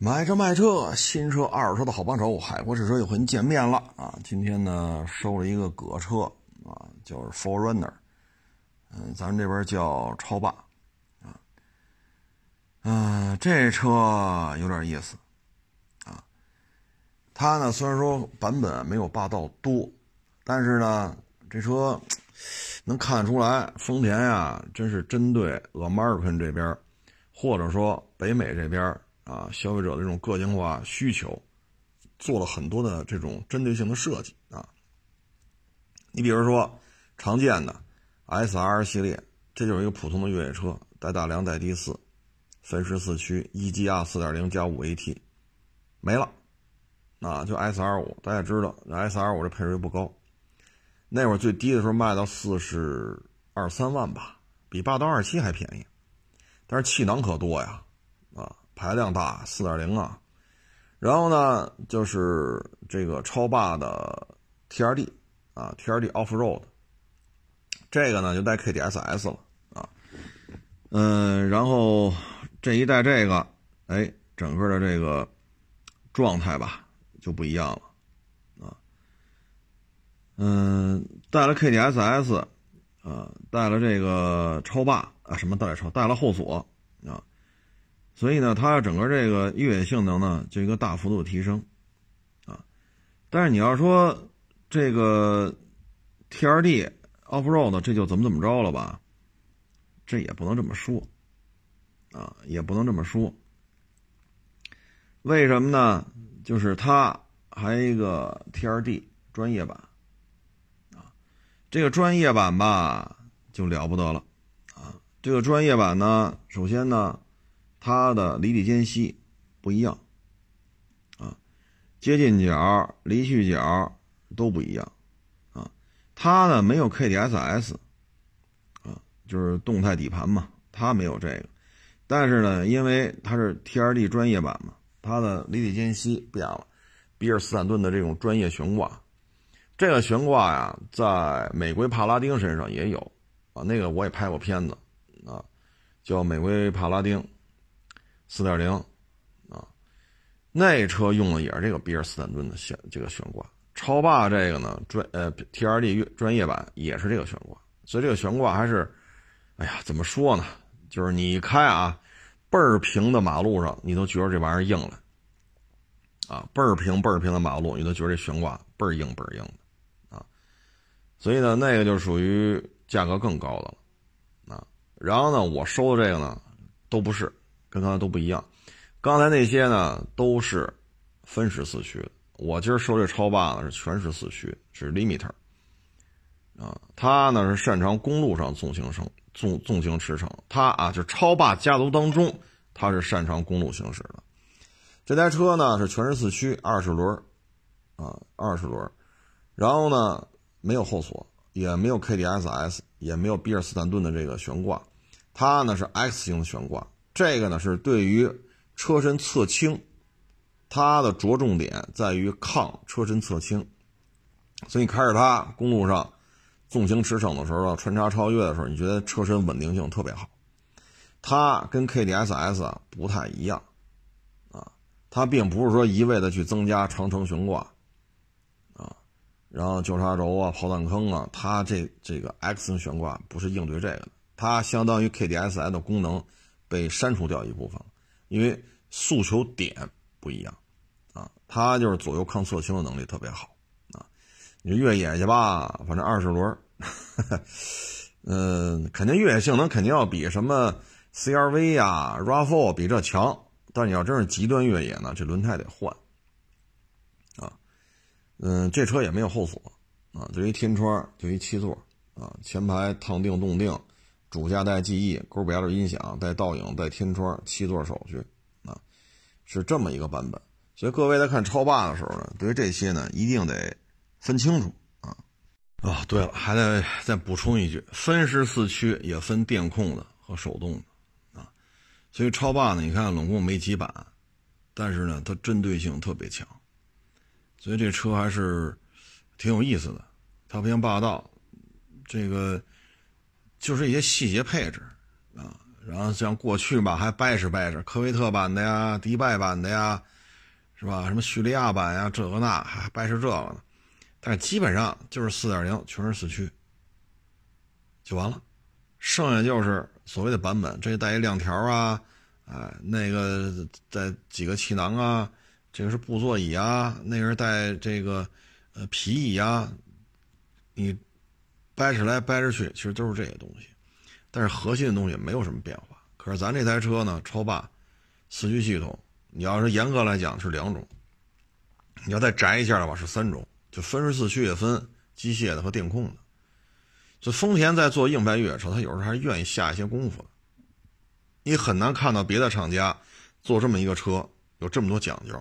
买车卖车，新车二手车的好帮手，海阔试车又和您见面了啊！今天呢，收了一个葛车啊，就是 Forerunner，嗯，咱们这边叫超霸啊，嗯，这车有点意思啊。它呢，虽然说版本没有霸道多，但是呢，这车能看得出来，丰田呀，真是针对 American 这边，或者说北美这边。啊，消费者的这种个性化需求，做了很多的这种针对性的设计啊。你比如说常见的 S R 系列，这就是一个普通的越野车，带大梁、带低四，分时四驱，E G R 四点零加五 A T，没了。啊，就 S R 五，大家知道 S R 五这配置不高，那会儿最低的时候卖到四十二三万吧，比霸道二七还便宜，但是气囊可多呀，排量大，四点零啊，然后呢，就是这个超霸的 T R D 啊，T R D Off Road，这个呢就带 K D S S 了啊，嗯，然后这一带这个，哎，整个的这个状态吧就不一样了啊，嗯，带了 K D S S 啊，带了这个超霸啊，什么带超，带了后锁。所以呢，它整个这个越野性能呢，就一个大幅度的提升，啊，但是你要说这个 T R D Off Road 这就怎么怎么着了吧？这也不能这么说，啊，也不能这么说。为什么呢？就是它还有一个 T R D 专业版，啊，这个专业版吧就了不得了，啊，这个专业版呢，首先呢。它的离地间隙不一样，啊，接近角、离去角都不一样，啊，它呢没有 KDSS，啊，就是动态底盘嘛，它没有这个，但是呢，因为它是 TRD 专业版嘛，它的离地间隙变了，比尔斯坦顿的这种专业悬挂，这个悬挂呀，在美国帕拉丁身上也有，啊，那个我也拍过片子，啊，叫美国帕拉丁。四点零，啊，那车用的也是这个比尔斯坦顿的悬这个悬挂。超霸这个呢，专呃 T R D 专业版也是这个悬挂，所以这个悬挂还是，哎呀，怎么说呢？就是你开啊，倍儿平的马路上，你都觉得这玩意儿硬了，啊，倍儿平倍儿平的马路，你都觉得这悬挂倍儿硬倍儿硬的，啊，所以呢，那个就属于价格更高的了，啊，然后呢，我收的这个呢，都不是。跟刚才都不一样，刚才那些呢都是分时四驱，我今儿收这超霸呢是全时四驱，是 limiter，啊，它呢是擅长公路上纵行程、纵纵行驰骋，它啊就超霸家族当中，它是擅长公路行驶的。这台车呢是全时四驱，二十轮，啊，二十轮，然后呢没有后锁，也没有 KDSS，也没有比尔斯坦顿的这个悬挂，它呢是 X 型的悬挂。这个呢是对于车身侧倾，它的着重点在于抗车身侧倾，所以开着它公路上纵行驰骋的时候，穿插超越的时候，你觉得车身稳定性特别好。它跟 KDSS 啊不太一样，啊，它并不是说一味的去增加长程悬挂，啊，然后交叉轴啊、炮弹坑啊，它这这个 X 型悬挂不是应对这个的，它相当于 KDSS 的功能。被删除掉一部分，因为诉求点不一样，啊，它就是左右抗侧倾的能力特别好，啊，你越野去吧，反正二十轮，嗯，肯定越野性能肯定要比什么 CRV 呀、RAV4 比这强，但你要真是极端越野呢，这轮胎得换，啊，嗯，这车也没有后锁，啊，就一天窗，就一七座，啊，前排烫定冻定。主驾带记忆，勾表的音响，带倒影，带天窗，七座手续，啊，是这么一个版本。所以各位在看超霸的时候呢，对于这些呢，一定得分清楚啊。啊，对了，还得再补充一句，分时四驱也分电控的和手动的啊。所以超霸呢，你看拢共没几版，但是呢，它针对性特别强，所以这车还是挺有意思的。它不像霸道，这个。就是一些细节配置，啊，然后像过去吧，还掰扯掰扯科威特版的呀、迪拜版的呀，是吧？什么叙利亚版呀，这个那还掰扯这个呢。但是基本上就是四点零，全是四驱，就完了。剩下就是所谓的版本，这带一亮条啊，哎，那个带几个气囊啊，这个是布座椅啊，那个是带这个呃皮椅啊，你掰扯来掰扯去，其实都是这些东西。但是核心的东西没有什么变化。可是咱这台车呢，超霸四驱系统，你要是严格来讲是两种，你要再窄一下的话是三种，就分时四驱也分机械的和电控的。就丰田在做硬派越野车，他有时候还是愿意下一些功夫的。你很难看到别的厂家做这么一个车有这么多讲究。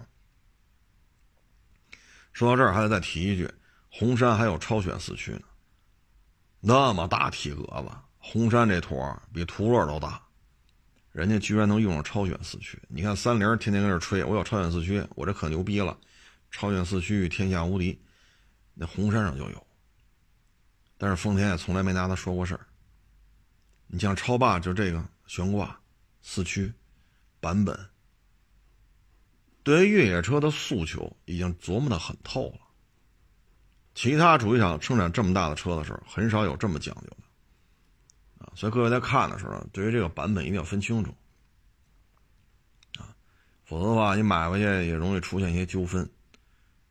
说到这儿，还得再提一句，红山还有超选四驱呢，那么大体格子。红山这坨比途乐都大，人家居然能用上超选四驱。你看三菱天天跟这吹，我有超选四驱，我这可牛逼了，超选四驱天下无敌。那红山上就有，但是丰田也从来没拿它说过事儿。你像超霸就这个悬挂四驱版本，对于越野车的诉求已经琢磨的很透了。其他主机厂生产这么大的车的时候，很少有这么讲究的。啊，所以各位在看的时候，对于这个版本一定要分清楚，啊，否则的话，你买回去也容易出现一些纠纷。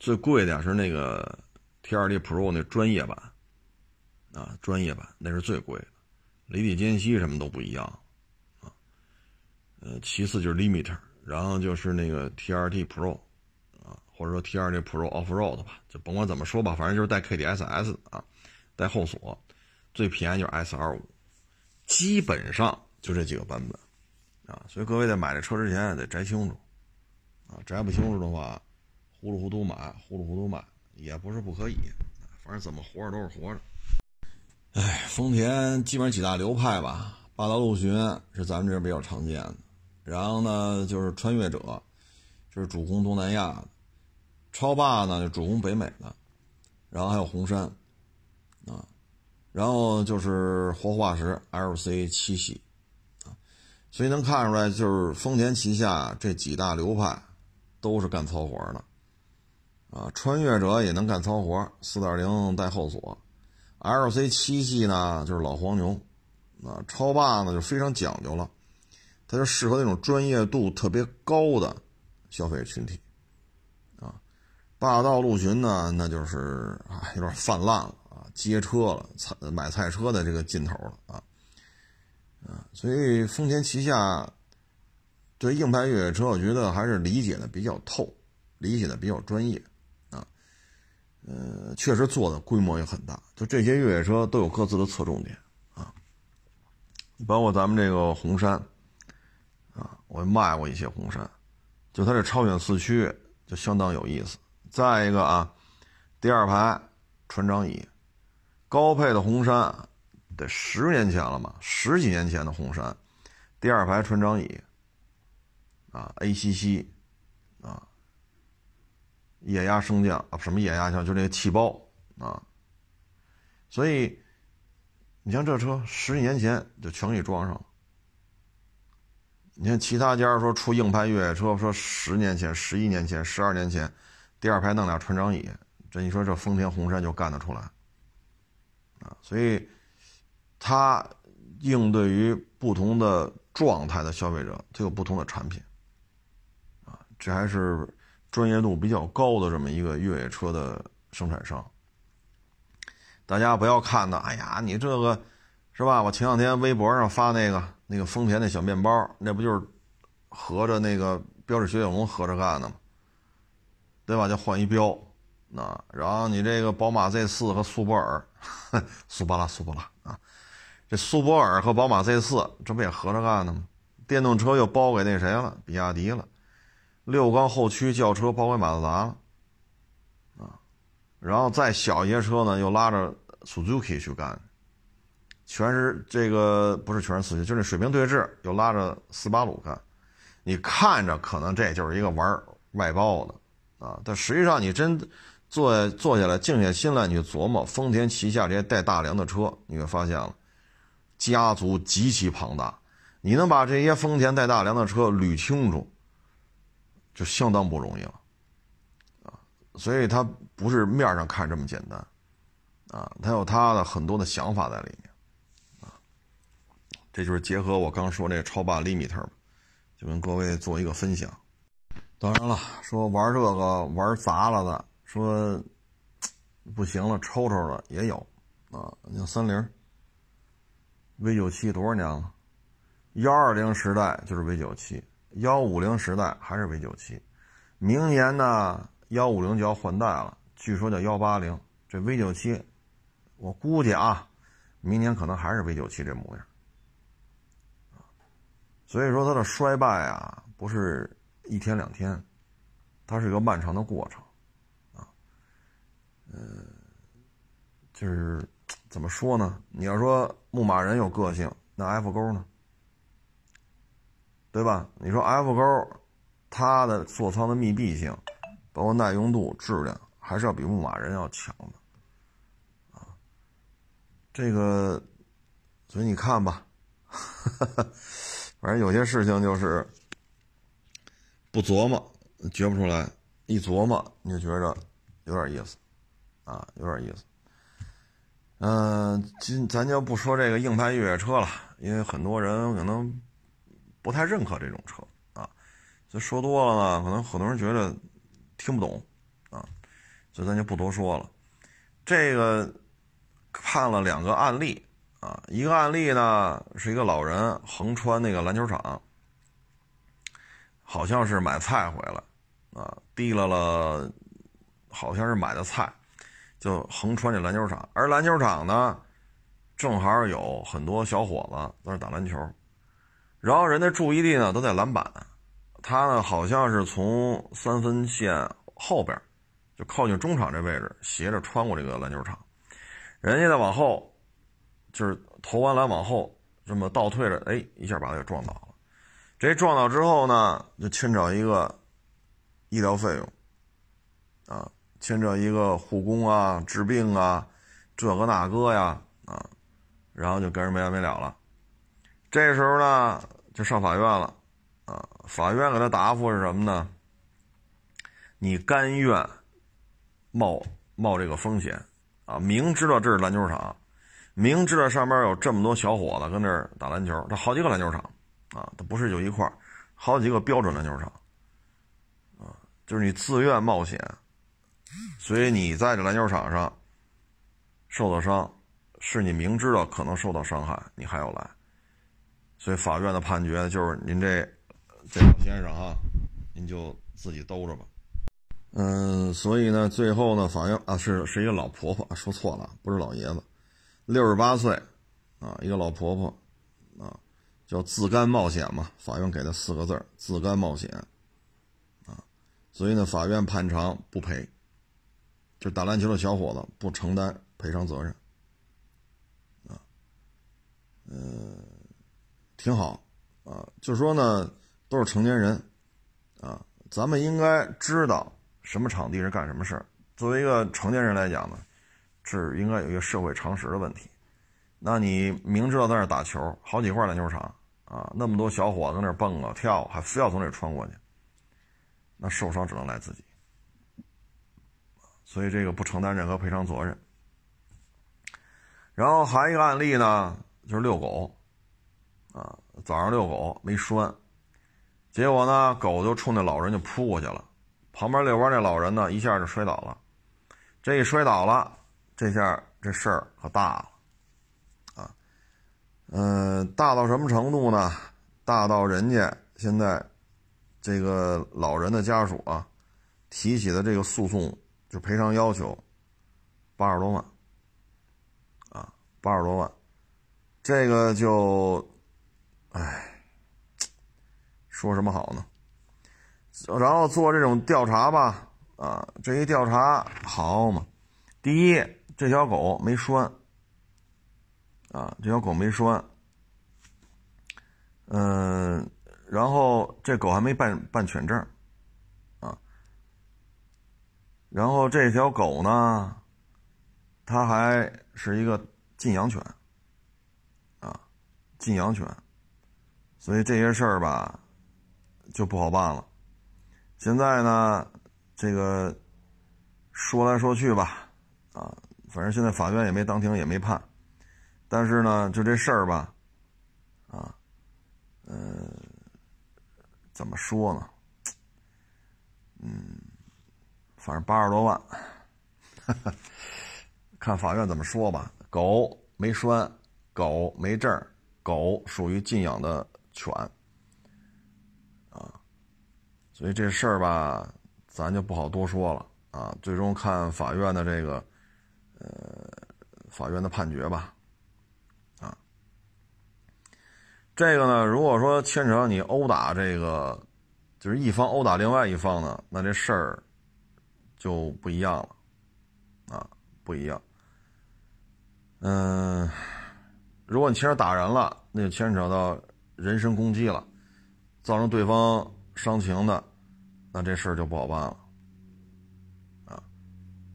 最贵的是那个 TRD Pro 那专业版，啊，专业版那是最贵的，离地间隙什么都不一样，啊，呃，其次就是 Limiter，然后就是那个 T2D Pro，或者说 T2D Pro Off Road 吧，就甭管怎么说吧，反正就是带 KDSS 的啊，带后锁，最便宜就是 S25。基本上就这几个版本，啊，所以各位在买这车之前得摘清楚，啊，摘不清楚的话，糊里糊涂买，糊里糊涂卖也不是不可以，反正怎么活着都是活着。哎，丰田基本上几大流派吧，霸道陆巡是咱们这边比较常见的，然后呢就是穿越者，就是主攻东南亚的，超霸呢就主攻北美的，然后还有红杉，啊。然后就是活化石 LC 七系，啊，所以能看出来，就是丰田旗下这几大流派都是干糙活的，啊，穿越者也能干糙活，四点零带后锁，LC 七系呢就是老黄牛，啊，超霸呢就非常讲究了，它就适合那种专业度特别高的消费群体，霸道陆巡呢那就是啊有点泛滥了。啊，接车了，买菜车的这个劲头了啊，啊，所以丰田旗下对硬派越野车，我觉得还是理解的比较透，理解的比较专业啊，呃，确实做的规模也很大，就这些越野车都有各自的侧重点啊，包括咱们这个红山啊，我卖过一些红山，就它这超远四驱就相当有意思。再一个啊，第二排船长椅。高配的红杉，得十年前了嘛，十几年前的红杉，第二排船长椅，啊，ACC，啊，液压升降啊，什么液压降，就那个气包啊，所以，你像这车十几年前就全给装上了。你看其他家说出硬派越野车，说十年前、十一年前、十二年前，第二排弄俩船长椅，这你说这丰田红杉就干得出来？啊，所以，它应对于不同的状态的消费者，它有不同的产品。啊，这还是专业度比较高的这么一个越野车的生产商。大家不要看的，哎呀，你这个是吧？我前两天微博上发那个那个丰田那小面包，那不就是合着那个标致雪铁龙合着干的吗？对吧？就换一标。那然后你这个宝马 Z 四和苏泊尔，苏巴拉苏巴拉啊，这苏泊尔和宝马 Z 四这不也合着干的吗？电动车又包给那谁了？比亚迪了。六缸后驱轿车包给马自达了，啊，然后再小一些车呢，又拉着 Suzuki 去干，全是这个不是全是四驱，就是水平对峙，又拉着斯巴鲁干。你看着可能这就是一个玩外包的啊，但实际上你真。坐坐下来，静下心来，你就琢磨丰田旗下这些带大梁的车，你会发现了，家族极其庞大。你能把这些丰田带大梁的车捋清楚，就相当不容易了，啊，所以它不是面上看这么简单，啊，它有它的很多的想法在里面，啊，这就是结合我刚说这超霸 limiter，就跟各位做一个分享。当然了，说玩这个玩砸了的，说不行了抽抽的也有，啊，像三菱 V 九七多少年了？幺二零时代就是 V 九七，幺五零时代还是 V 九七，明年呢幺五零就要换代了，据说叫幺八零。这 V 九七，我估计啊，明年可能还是 V 九七这模样。所以说它的衰败啊，不是一天两天，它是一个漫长的过程，啊，嗯，就是怎么说呢？你要说牧马人有个性，那 F 勾呢？对吧？你说 F 勾，它的座舱的密闭性，包括耐用度、质量，还是要比牧马人要强的，啊，这个，所以你看吧，反正有些事情就是不琢磨觉不出来，一琢磨你就觉着有点意思，啊，有点意思。嗯，今咱就不说这个硬派越野车了，因为很多人可能。不太认可这种车啊，所以说多了呢，可能很多人觉得听不懂啊，所以咱就不多说了。这个看了两个案例啊，一个案例呢是一个老人横穿那个篮球场，好像是买菜回来啊，提了了，好像是买的菜，就横穿这篮球场，而篮球场呢正好有很多小伙子在那打篮球。然后人的注意力呢都在篮板，他呢好像是从三分线后边，就靠近中场这位置斜着穿过这个篮球场，人家再往后，就是投完篮往后这么倒退着，哎，一下把他给撞倒。这撞倒之后呢，就牵扯一个医疗费用，啊，牵扯一个护工啊、治病啊，这个那个呀，啊，然后就跟人没完没了了。这时候呢。就上法院了，啊，法院给他答复是什么呢？你甘愿冒冒这个风险啊？明知道这是篮球场，明知道上面有这么多小伙子跟那儿打篮球，这好几个篮球场啊，它不是就一块好几个标准篮球场啊，就是你自愿冒险，所以你在这篮球场上受的伤，是你明知道可能受到伤害，你还要来。所以法院的判决就是您这这老先生啊，您就自己兜着吧。嗯，所以呢，最后呢，法院啊是是一个老婆婆，说错了，不是老爷子，六十八岁啊，一个老婆婆，叫自甘冒险嘛。法院给他四个字儿自甘冒险啊。所以呢，法院判偿不赔，就打篮球的小伙子不承担赔偿责任啊。嗯。挺好，啊，就是说呢，都是成年人，啊，咱们应该知道什么场地是干什么事儿。作为一个成年人来讲呢，是应该有一个社会常识的问题。那你明知道在那打球，好几块篮球场，啊，那么多小伙子在那蹦啊跳，还非要从这穿过去，那受伤只能赖自己。所以这个不承担任何赔偿责任。然后还一个案例呢，就是遛狗。啊，早上遛狗没拴，结果呢，狗就冲那老人就扑过去了。旁边遛弯那老人呢，一下就摔倒了。这一摔倒了，这下这事儿可大了。嗯，大到什么程度呢？大到人家现在这个老人的家属啊，提起的这个诉讼就赔偿要求八十多万。啊，八十多万，这个就。哎，说什么好呢？然后做这种调查吧，啊，这一调查好嘛？第一，这条狗没拴，啊，这条狗没拴，嗯，然后这狗还没办办犬证，啊，然后这条狗呢，它还是一个禁养犬，啊，禁养犬。所以这些事儿吧，就不好办了。现在呢，这个说来说去吧，啊，反正现在法院也没当庭，也没判。但是呢，就这事儿吧，啊，呃，怎么说呢？嗯，反正八十多万，看法院怎么说吧。狗没拴，狗没证狗属于禁养的犬，啊，所以这事儿吧，咱就不好多说了啊。最终看法院的这个，呃，法院的判决吧。这个呢，如果说牵扯到你殴打这个，就是一方殴打另外一方呢，那这事儿就不一样了，啊，不一样。嗯，如果你牵扯打人了，那就牵扯到人身攻击了，造成对方伤情的，那这事儿就不好办了，啊，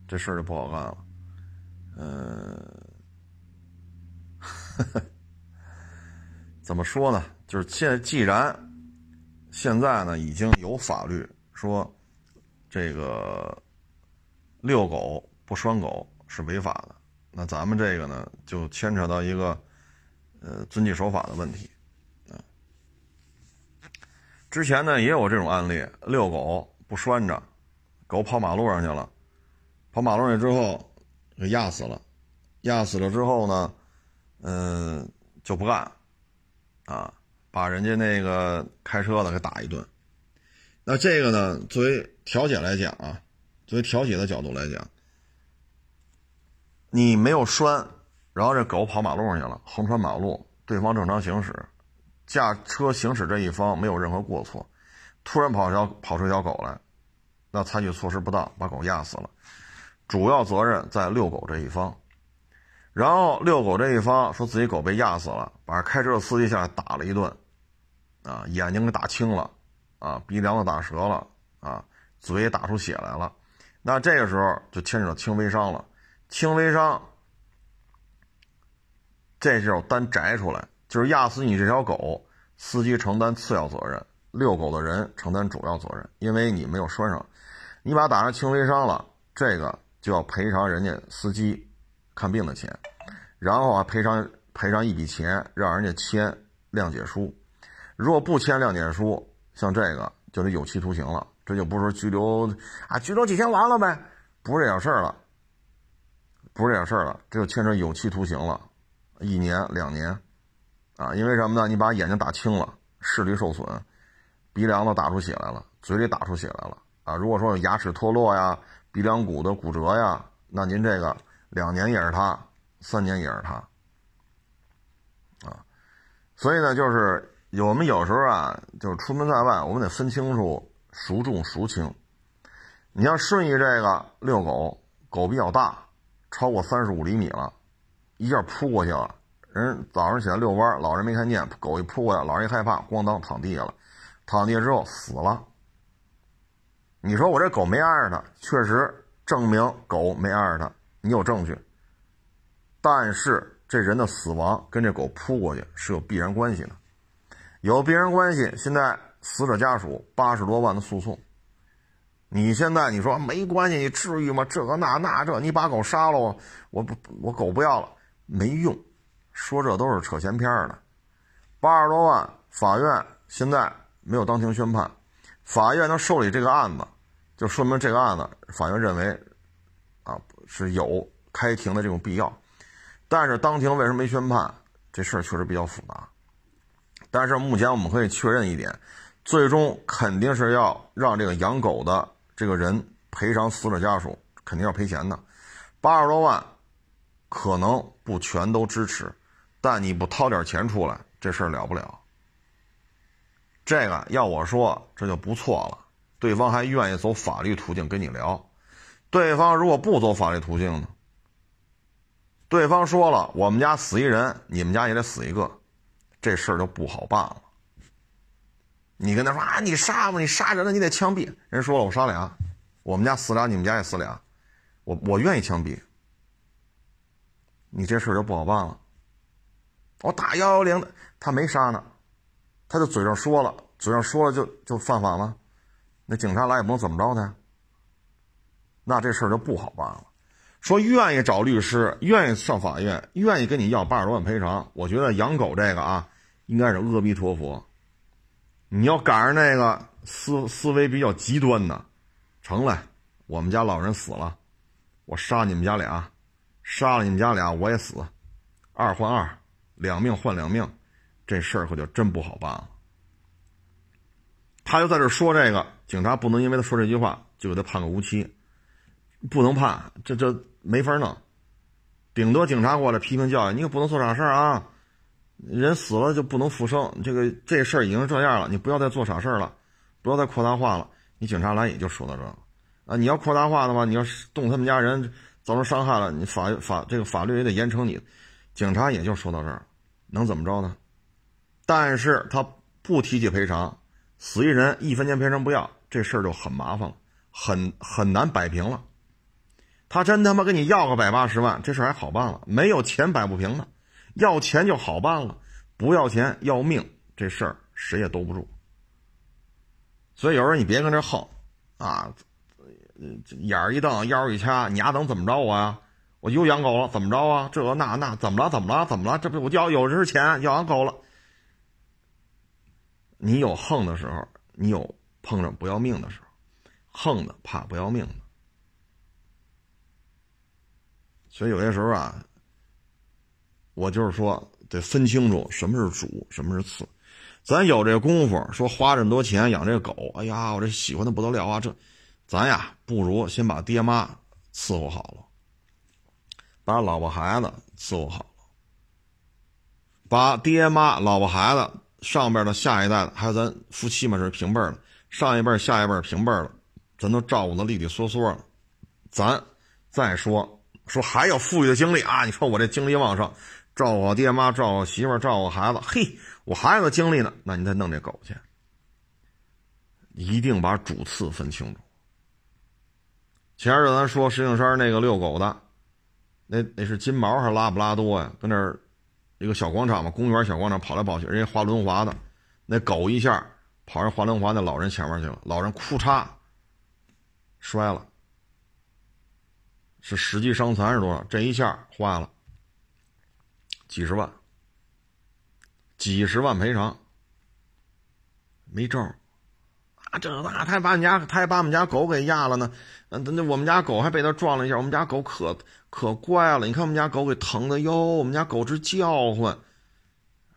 这事儿就不好干了。嗯。怎么说呢？就是现既然现在呢已经有法律说这个遛狗不拴狗是违法的，那咱们这个呢就牵扯到一个呃遵纪守法的问题。之前呢也有这种案例，遛狗不拴着，狗跑马路上去了，跑马路上去之后给压死了，压死了之后呢，嗯就不干。啊，把人家那个开车的给打一顿。那这个呢，作为调解来讲啊，作为调解的角度来讲，你没有拴，然后这狗跑马路上去了，横穿马路，对方正常行驶，驾车行驶这一方没有任何过错，突然跑条跑出一条狗来，那采取措施不当，把狗压死了，主要责任在遛狗这一方。然后遛狗这一方说自己狗被压死了，把开车的司机下来打了一顿，啊，眼睛给打青了，啊，鼻梁子打折了，啊，嘴也打出血来了，那这个时候就牵扯到轻微伤了，轻微伤，这时候单摘出来，就是压死你这条狗，司机承担次要责任，遛狗的人承担主要责任，因为你没有拴上，你把打成轻微伤了，这个就要赔偿人家司机。看病的钱，然后啊赔偿赔偿一笔钱，让人家签谅解书。如果不签谅解书，像这个就得有期徒刑了。这就不是拘留啊，拘留几天完了呗，不是这点事儿了，不是这点事儿了，这就牵扯有期徒刑了，一年两年啊。因为什么呢？你把眼睛打青了，视力受损，鼻梁子打出血来了，嘴里打出血来了啊。如果说有牙齿脱落呀，鼻梁骨的骨折呀，那您这个。两年也是他，三年也是他，啊，所以呢，就是我们有时候啊，就是出门在外，我们得分清楚孰重孰轻。你像顺义这个遛狗，狗比较大，超过三十五厘米了，一下扑过去了，人早上起来遛弯，老人没看见，狗一扑过来，老人一害怕，咣当躺地下了，躺地下之后死了。你说我这狗没挨着它，确实证明狗没挨着它。你有证据，但是这人的死亡跟这狗扑过去是有必然关系的，有必然关系。现在死者家属八十多万的诉讼，你现在你说没关系，你至于吗？这个那那这，你把狗杀了，我我不我狗不要了，没用，说这都是扯闲篇的。八十多万，法院现在没有当庭宣判，法院能受理这个案子，就说明这个案子法院认为。啊是有开庭的这种必要，但是当庭为什么没宣判？这事儿确实比较复杂。但是目前我们可以确认一点，最终肯定是要让这个养狗的这个人赔偿死者家属，肯定要赔钱的。八十多万可能不全都支持，但你不掏点钱出来，这事儿了不了。这个要我说，这就不错了。对方还愿意走法律途径跟你聊。对方如果不走法律途径呢？对方说了，我们家死一人，你们家也得死一个，这事儿就不好办了。你跟他说啊，你杀吧，你杀人了，你得枪毙。人说了，我杀俩，我们家死俩，你们家也死俩，我我愿意枪毙。你这事儿就不好办了。我打幺幺零的，他没杀呢，他就嘴上说了，嘴上说了就就犯法了，那警察来也不能怎么着他呀，那这事儿就不好办了。说愿意找律师，愿意上法院，愿意跟你要八十多万赔偿，我觉得养狗这个啊，应该是阿弥陀佛。你要赶上那个思思维比较极端的，成了，我们家老人死了，我杀你们家俩，杀了你们家俩我也死，二换二，两命换两命，这事儿可就真不好办了。他就在这说这个，警察不能因为他说这句话就给他判个无期，不能判，这这。没法弄，顶多警察过来批评教育，你可不能做傻事儿啊！人死了就不能复生，这个这事儿已经这样了，你不要再做傻事儿了，不要再扩大化了。你警察来也就说到这了啊！你要扩大化的话，你要动他们家人造成伤害了，你法法这个法律也得严惩你。警察也就说到这儿，能怎么着呢？但是他不提起赔偿，死一人一分钱赔偿不要，这事儿就很麻烦了，很很难摆平了。他真他妈跟你要个百八十万，这事还好办了。没有钱摆不平的，要钱就好办了。不要钱要命，这事儿谁也兜不住。所以有时候你别跟这横，啊，眼儿一瞪，腰一掐，你丫能怎么着我呀？我又养狗了，怎么着啊？这那那怎么了？怎么了？怎么了？这不我要有这钱要养狗了。你有横的时候，你有碰上不要命的时候，横的怕不要命的。所以有些时候啊，我就是说得分清楚什么是主，什么是次。咱有这功夫，说花这么多钱养这狗，哎呀，我这喜欢的不得了啊！这，咱呀不如先把爹妈伺候好了，把老婆孩子伺候好了，把爹妈、老婆孩子上边的下一代的，还有咱夫妻嘛是平辈的，上一辈、下一辈平辈的，咱都照顾的利利索索了，咱再说。说还有富裕的精力啊！你说我这精力旺盛，照顾我爹妈，照顾我媳妇，照顾我孩子。嘿，我还有个精力呢，那你再弄这狗去。一定把主次分清楚。前日咱说石景山那个遛狗的，那那是金毛还是拉布拉多呀？跟那儿一个小广场嘛，公园小广场跑来跑去，人家滑轮滑的，那狗一下跑人滑轮滑那老人前面去了，老人哭嚓摔了。是实际伤残是多少？这一下花了几十万，几十万赔偿，没招啊！这那他还把你家，他还把我们家狗给压了呢。嗯，那我们家狗还被他撞了一下。我们家狗可可乖了，你看我们家狗给疼的哟，我们家狗直叫唤。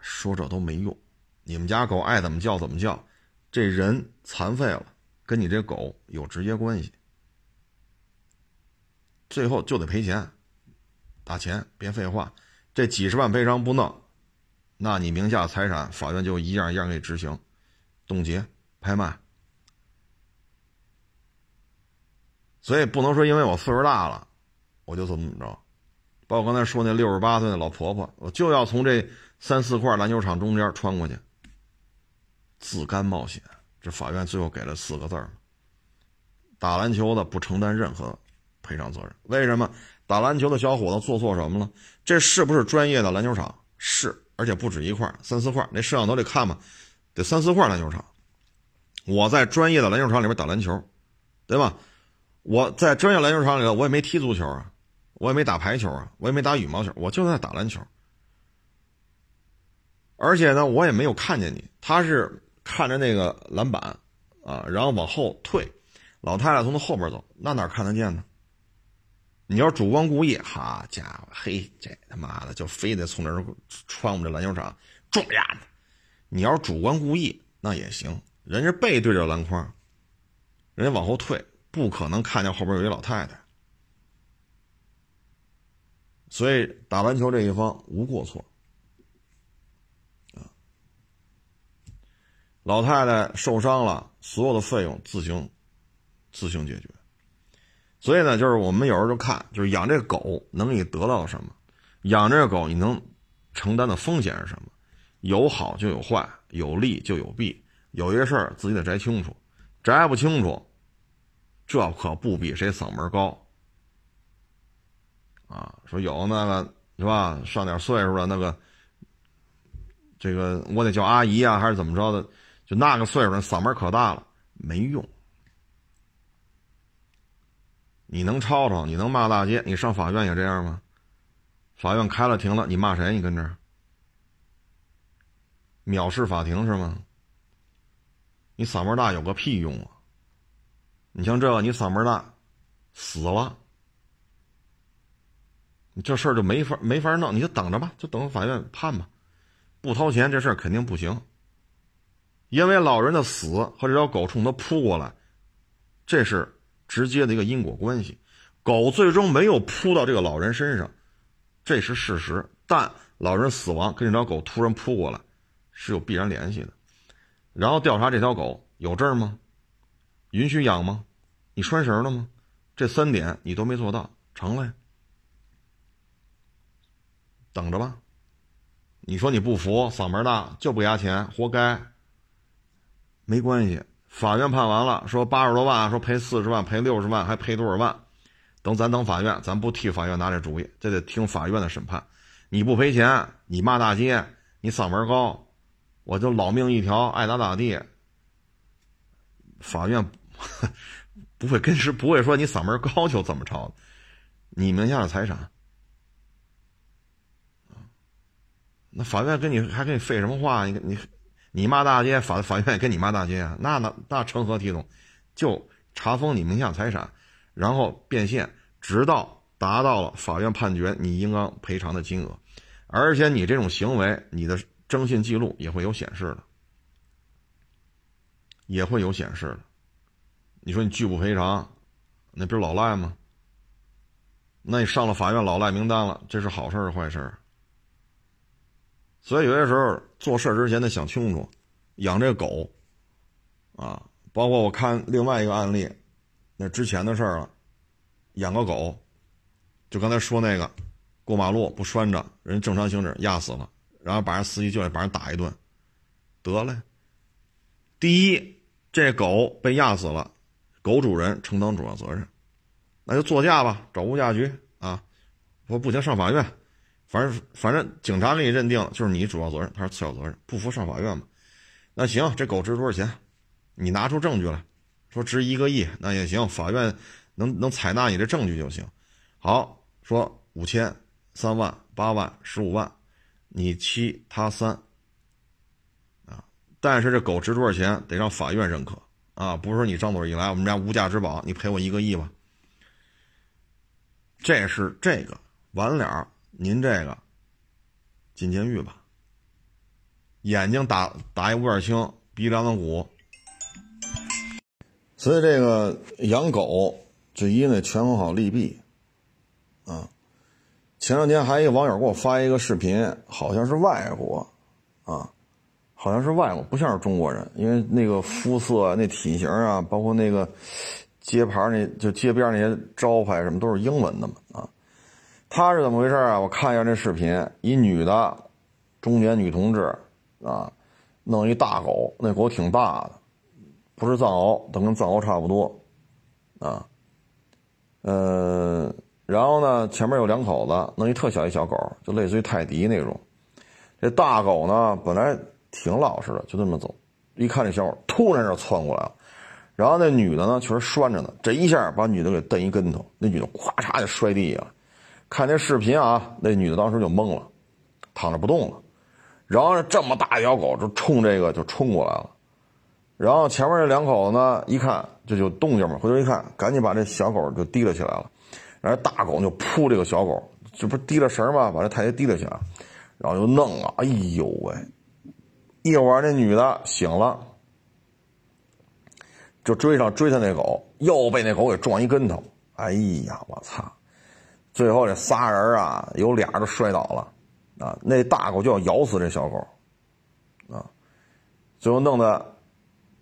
说这都没用，你们家狗爱怎么叫怎么叫，这人残废了，跟你这狗有直接关系。最后就得赔钱，打钱，别废话。这几十万赔偿不弄，那你名下财产法院就一样一样给执行，冻结、拍卖。所以不能说因为我岁数大了，我就怎么怎么着。包括刚才说那六十八岁的老婆婆，我就要从这三四块篮球场中间穿过去，自甘冒险。这法院最后给了四个字儿：打篮球的不承担任何。赔偿责任？为什么打篮球的小伙子做错什么了？这是不是专业的篮球场？是，而且不止一块，三四块。那摄像头得看嘛，得三四块篮球场。我在专业的篮球场里边打篮球，对吧？我在专业篮球场里头，我也没踢足球啊，我也没打排球啊，我也没打羽毛球，我就在打篮球。而且呢，我也没有看见你，他是看着那个篮板啊，然后往后退，老太太从他后边走，那哪看得见呢？你要主观故意，好家伙，嘿，这他妈的就非得从这儿穿我们这篮球场撞丫的。你要是主观故意，那也行。人家背对着篮筐，人家往后退，不可能看见后边有一老太太。所以打篮球这一方无过错。啊，老太太受伤了，所有的费用自行自行解决。所以呢，就是我们有时候就看，就是养这狗能给你得到什么，养这个狗你能承担的风险是什么？有好就有坏，有利就有弊，有些事儿自己得摘清楚，摘不清楚，这可不比谁嗓门高啊！说有那个是吧，上点岁数了那个，这个我得叫阿姨啊，还是怎么着的？就那个岁数，嗓门可大了，没用。你能吵吵，你能骂大街，你上法院也这样吗？法院开了庭了，你骂谁？你跟这儿藐视法庭是吗？你嗓门大有个屁用啊！你像这个，你嗓门大，死了，你这事儿就没法没法弄，你就等着吧，就等法院判吧。不掏钱，这事儿肯定不行。因为老人的死和这条狗冲他扑过来，这是。直接的一个因果关系，狗最终没有扑到这个老人身上，这是事实。但老人死亡跟这条狗突然扑过来是有必然联系的。然后调查这条狗有证吗？允许养吗？你拴绳了吗？这三点你都没做到，成了呀。等着吧。你说你不服，嗓门大就不押钱，活该。没关系。法院判完了，说八十多万，说赔四十万，赔六十万，还赔多少万？等咱等法院，咱不替法院拿这主意，这得听法院的审判。你不赔钱，你骂大街，你嗓门高，我就老命一条，爱咋咋地。法院 不会跟是不会说你嗓门高就怎么着，你名下的财产那法院跟你还跟你废什么话？你你。你骂大街，法法院也跟你骂大街啊？那那那成何体统？就查封你名下财产，然后变现，直到达到了法院判决你应当赔偿的金额，而且你这种行为，你的征信记录也会有显示的，也会有显示的。你说你拒不赔偿，那不是老赖吗？那你上了法院老赖名单了，这是好事是坏事？所以有些时候做事之前得想清楚，养这狗，啊，包括我看另外一个案例，那之前的事儿了，养个狗，就刚才说那个，过马路不拴着，人正常行驶压死了，然后把人司机就来把人打一顿，得嘞。第一，这狗被压死了，狗主人承担主要责任，那就作价吧，找物价局啊，我不行上法院。反正反正警察给你认定，就是你主要责任，他是次要责任，不服上法院嘛。那行，这狗值多少钱？你拿出证据来，说值一个亿，那也行，法院能能采纳你的证据就行。好，说五千、三万、八万、十五万，你七他三啊。但是这狗值多少钱，得让法院认可啊，不是说你张嘴一来，我们家无价之宝，你赔我一个亿吧？这是这个完了。您这个进监狱吧，眼睛打打一五点青，鼻梁子骨。所以这个养狗就一定得权衡好利弊啊。前两天还一个网友给我发一个视频，好像是外国啊，好像是外国，不像是中国人，因为那个肤色、那体型啊，包括那个街牌那就街边那些招牌什么都是英文的嘛啊。他是怎么回事啊？我看一下这视频，一女的，中年女同志，啊，弄一大狗，那狗挺大的，不是藏獒，都跟藏獒差不多，啊，呃，然后呢，前面有两口子，弄一特小一小狗，就类似于泰迪那种。这大狗呢，本来挺老实的，就这么走，一看这小狗突然就窜过来了，然后那女的呢，确实拴着呢，这一下把女的给蹬一跟头，那女的咵嚓就摔地下了。看那视频啊，那女的当时就懵了，躺着不动了。然后这么大一条狗就冲这个就冲过来了。然后前面这两口子呢，一看这就动静嘛，回头一看，赶紧把这小狗就提了起来了。然后大狗就扑这个小狗，这不是提了绳嘛，把这太爷提了起来，然后就弄啊，哎呦喂！一会儿那女的醒了，就追上追他那狗，又被那狗给撞一跟头。哎呀，我操！最后这仨人啊，有俩都摔倒了，啊，那大狗就要咬死这小狗，啊，最后弄得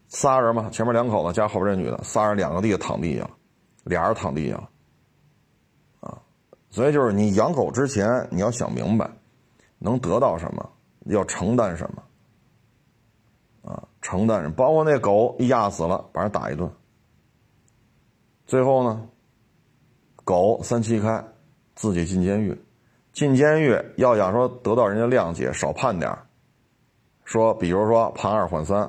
仨人嘛，前面两口子加后边这女的，仨人两个地下躺地下，俩人躺地下了，啊，所以就是你养狗之前你要想明白，能得到什么，要承担什么，啊，承担什么，包括那狗一压死了，把人打一顿，最后呢，狗三七开。自己进监狱，进监狱要想说得到人家谅解，少判点说，比如说判二缓三，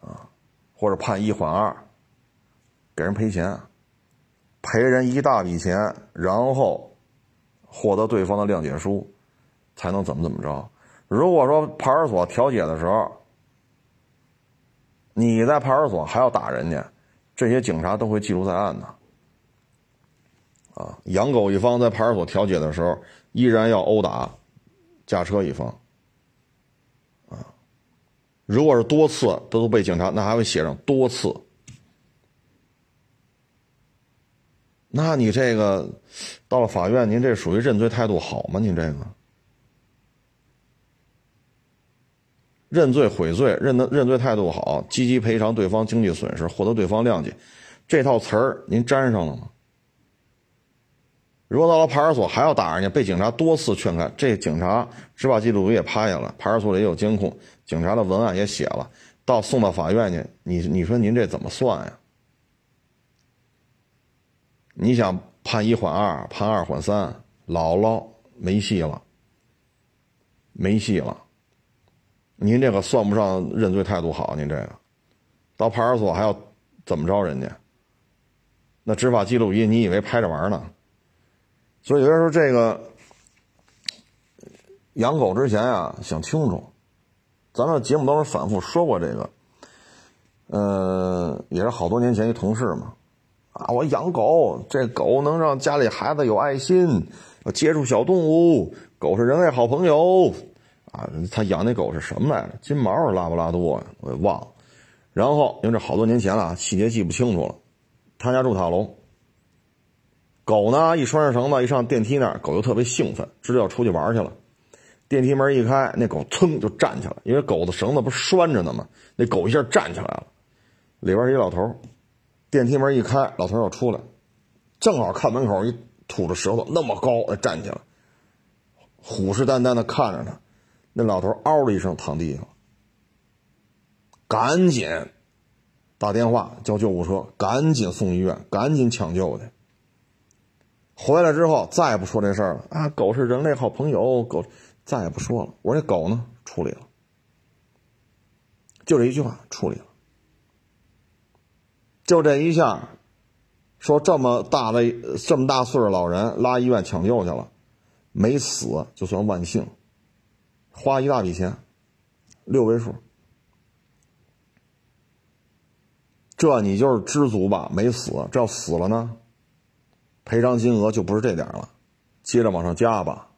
啊，或者判一缓二，给人赔钱，赔人一大笔钱，然后获得对方的谅解书，才能怎么怎么着。如果说派出所调解的时候，你在派出所还要打人家，这些警察都会记录在案的。啊，养狗一方在派出所调解的时候，依然要殴打驾车一方。啊，如果是多次都都被警察，那还会写上多次。那你这个到了法院，您这属于认罪态度好吗？您这个认罪悔罪，认的认罪态度好，积极赔偿对方经济损失，获得对方谅解，这套词儿您沾上了吗？如果到了派出所还要打人家，被警察多次劝开，这警察执法记录仪也拍下了，派出所里也有监控，警察的文案也写了，到送到法院去，你你说您这怎么算呀？你想判一缓二，判二缓三，姥姥没戏了，没戏了。您这个算不上认罪态度好，您这个到派出所还要怎么着人家？那执法记录仪你以为拍着玩呢？所以有人说这个养狗之前啊，想清楚。咱们节目当中反复说过这个，呃，也是好多年前一同事嘛，啊，我养狗，这狗能让家里孩子有爱心，接触小动物，狗是人类好朋友，啊，他养那狗是什么来着？金毛拉布拉多，我也忘了。然后因为这好多年前了，细节记不清楚了。他家住塔楼。狗呢，一拴上绳子，一上电梯那儿，狗就特别兴奋，知道要出去玩去了。电梯门一开，那狗噌就站起来，因为狗的绳子不是拴着呢吗？那狗一下站起来了。里边一老头，电梯门一开，老头要出来，正好看门口一吐着舌头，那么高，站起来，虎视眈眈的看着他。那老头嗷的一声躺地上，赶紧打电话叫救护车，赶紧送医院，赶紧抢救去。回来之后，再也不说这事儿了啊！狗是人类好朋友，狗再也不说了。我这狗呢，处理了，就这一句话处理了，就这一下，说这么大的这么大岁数老人拉医院抢救去了，没死就算万幸，花一大笔钱，六位数，这你就是知足吧？没死，这要死了呢？赔偿金额就不是这点了，接着往上加吧。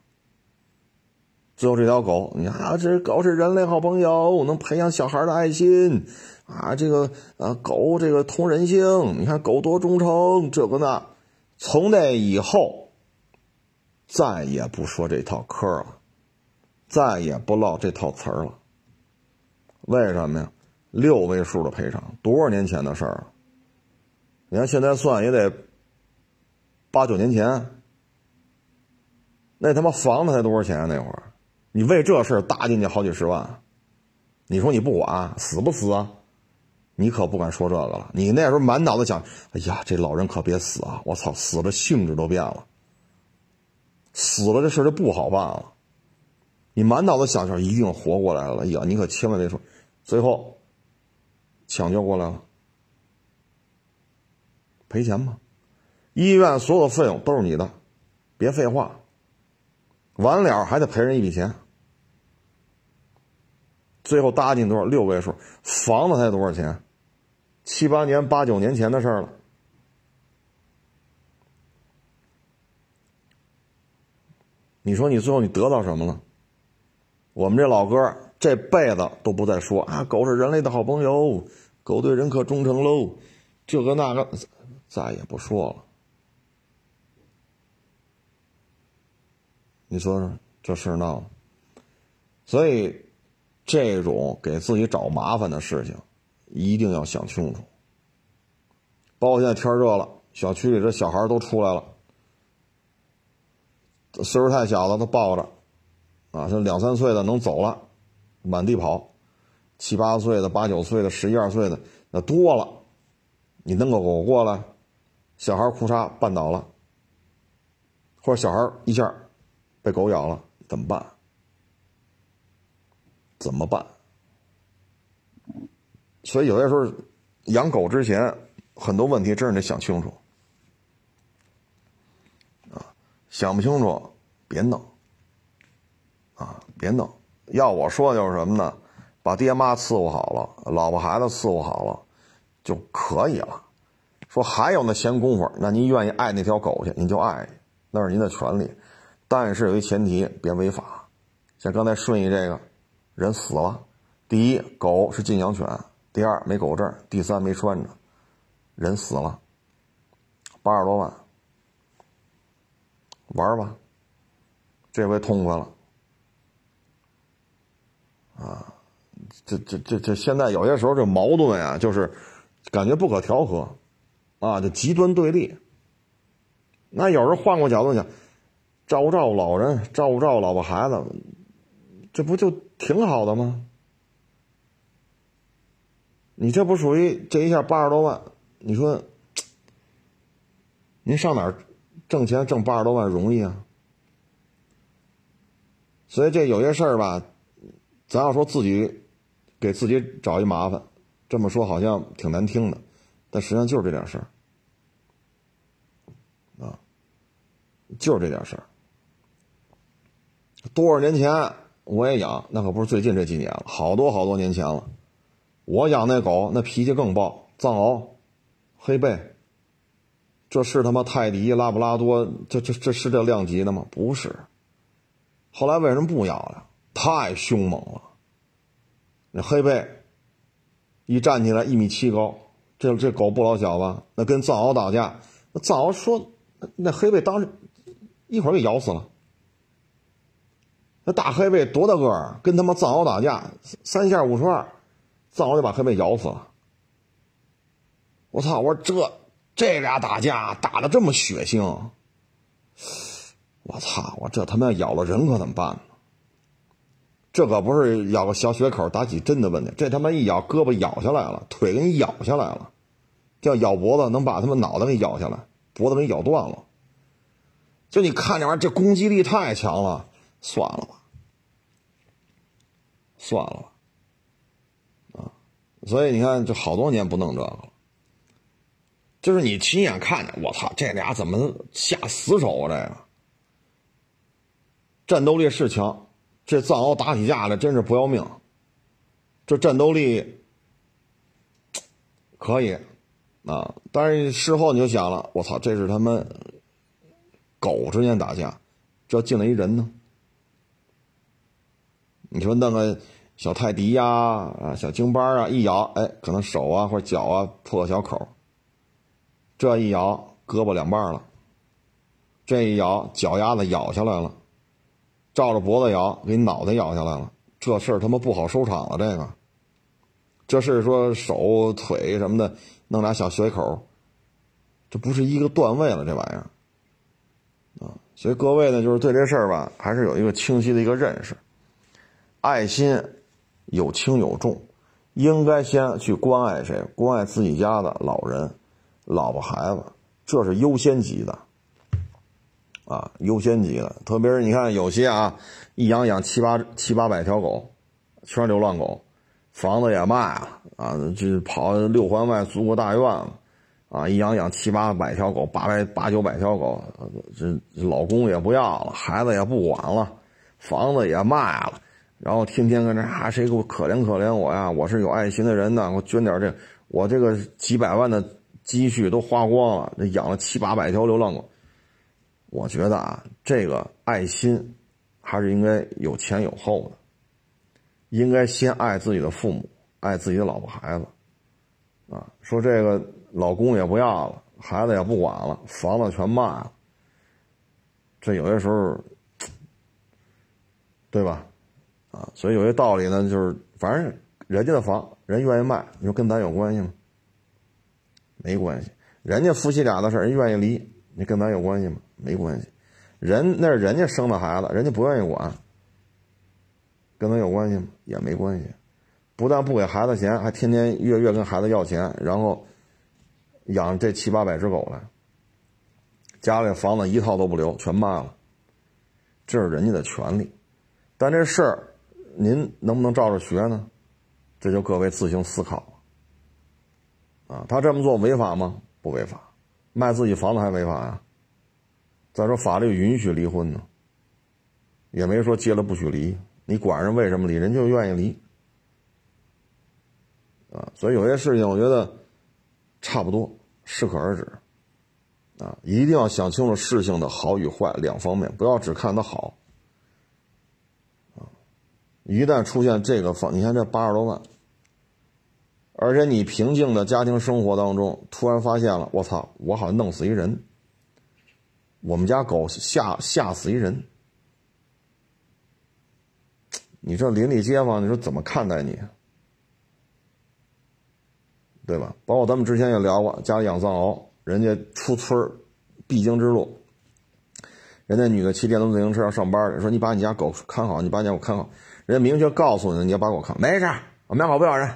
最后这条狗，你看啊，这狗是人类好朋友，能培养小孩的爱心啊。这个啊，狗这个通人性，你看狗多忠诚，这个那。从那以后，再也不说这套嗑了，再也不唠这套词儿了。为什么呀？六位数的赔偿，多少年前的事儿？你看现在算也得。八九年前，那他妈房子才多少钱啊？那会儿，你为这事搭进去好几十万，你说你不管死不死啊？你可不敢说这个了。你那时候满脑子想，哎呀，这老人可别死啊！我操，死了性质都变了，死了这事就不好办了。你满脑子想着一定活过来了，呀，你可千万别说，最后抢救过来了，赔钱吧。医院所有费用都是你的，别废话。完了还得赔人一笔钱，最后搭进多少六位数，房子才多少钱？七八年、八九年前的事儿了。你说你最后你得到什么了？我们这老哥这辈子都不再说啊，狗是人类的好朋友，狗对人可忠诚喽，这个那个再也不说了。你说说这事闹的，所以这种给自己找麻烦的事情，一定要想清楚。包括现在天热了，小区里这小孩都出来了，岁数太小了，都抱着，啊，这两三岁的能走了，满地跑，七八岁的、八九岁的、十一二岁的那多了，你弄个狗过来，小孩裤衩绊倒了，或者小孩一下。被狗咬了怎么办？怎么办？所以有些时候养狗之前，很多问题真是得想清楚啊！想不清楚别弄啊，别弄。要我说就是什么呢？把爹妈伺候好了，老婆孩子伺候好了就可以了。说还有那闲工夫，那您愿意爱那条狗去，您就爱，那是您的权利。但是有一前提，别违法。像刚才顺义这个人死了，第一，狗是禁养犬；第二，没狗证；第三，没拴着，人死了，八十多万，玩吧，这回痛快了。啊，这这这这，现在有些时候这矛盾呀，就是感觉不可调和，啊，就极端对立。那有时候换过角度讲，照顾照顾老人，照顾照顾老婆孩子，这不就挺好的吗？你这不属于这一下八十多万？你说，您上哪儿挣钱挣八十多万容易啊？所以这有些事儿吧。咱要说自己给自己找一麻烦，这么说好像挺难听的，但实际上就是这点事儿啊，就是这点事儿。多少年前我也养，那可不是最近这几年了，好多好多年前了。我养那狗，那脾气更暴，藏獒、黑背，这是他妈泰迪、拉布拉多，这这这是这量级的吗？不是。后来为什么不养了？太凶猛了，那黑背一站起来一米七高，这这狗不老小吧？那跟藏獒打架，那藏獒说那黑背当时一会儿给咬死了。那大黑背多大个儿？跟他妈藏獒打架，三下五除二，藏獒就把黑背咬死了。我操！我说这这俩打架打的这么血腥，我操！我这他妈咬了人可怎么办呢？这可不是咬个小血口打几针的问题，这他妈一咬胳膊咬下来了，腿给你咬下来了，叫咬脖子能把他们脑袋给咬下来，脖子给咬断了。就你看这玩意儿，这攻击力太强了，算了吧，算了，啊！所以你看，就好多年不弄这个了。就是你亲眼看见，我操，这俩怎么下死手啊？这个战斗力是强。这藏獒打起架来真是不要命，这战斗力可以啊！但是事后你就想了，我操，这是他们狗之间打架，这进来一人呢？你说弄个小泰迪呀啊，小京巴啊，一咬，哎，可能手啊或者脚啊破个小口，这一咬胳膊两半了，这一咬脚丫子咬下来了。照着脖子咬，给你脑袋咬下来了，这事儿他妈不好收场了。这个，这是说手腿什么的弄俩小血口，这不是一个段位了，这玩意儿啊。所以各位呢，就是对这事儿吧，还是有一个清晰的一个认识。爱心有轻有重，应该先去关爱谁？关爱自己家的老人、老婆孩子，这是优先级的。啊，优先级的，特别是你看有些啊，一养养七八七八百条狗，全是流浪狗，房子也卖了啊，这跑六环外租个大院子，啊，一养养七八百条狗，八百八九百条狗，这老公也不要了，孩子也不管了，房子也卖了，然后天天跟这啊，谁给我可怜可怜我呀？我是有爱心的人呢，我捐点这，我这个几百万的积蓄都花光了，这养了七八百条流浪狗。我觉得啊，这个爱心还是应该有前有后的，应该先爱自己的父母，爱自己的老婆孩子，啊，说这个老公也不要了，孩子也不管了，房子全卖了，这有些时候，对吧？啊，所以有些道理呢，就是反正人家的房，人愿意卖，你说跟咱有关系吗？没关系，人家夫妻俩的事人愿意离，你跟咱有关系吗？没关系，人那是人家生的孩子，人家不愿意管，跟咱有关系吗？也没关系。不但不给孩子钱，还天天月月跟孩子要钱，然后养这七八百只狗来，家里房子一套都不留，全卖了，这是人家的权利。但这事儿您能不能照着学呢？这就各位自行思考啊，他这么做违法吗？不违法，卖自己房子还违法呀？再说法律允许离婚呢，也没说结了不许离，你管人为什么离，人就愿意离啊。所以有些事情，我觉得差不多，适可而止啊，一定要想清楚事情的好与坏两方面，不要只看它好。一旦出现这个房，你看这八十多万，而且你平静的家庭生活当中，突然发现了，我操，我好像弄死一人。我们家狗吓吓死一人，你这邻里街坊，你说怎么看待你？对吧？包括咱们之前也聊过，家里养藏獒，人家出村必经之路，人家女的骑电动自行车上班说你把你家狗看好，你把你家狗看好，人家明确告诉你，你要把狗看，没事，我们家狗不咬人，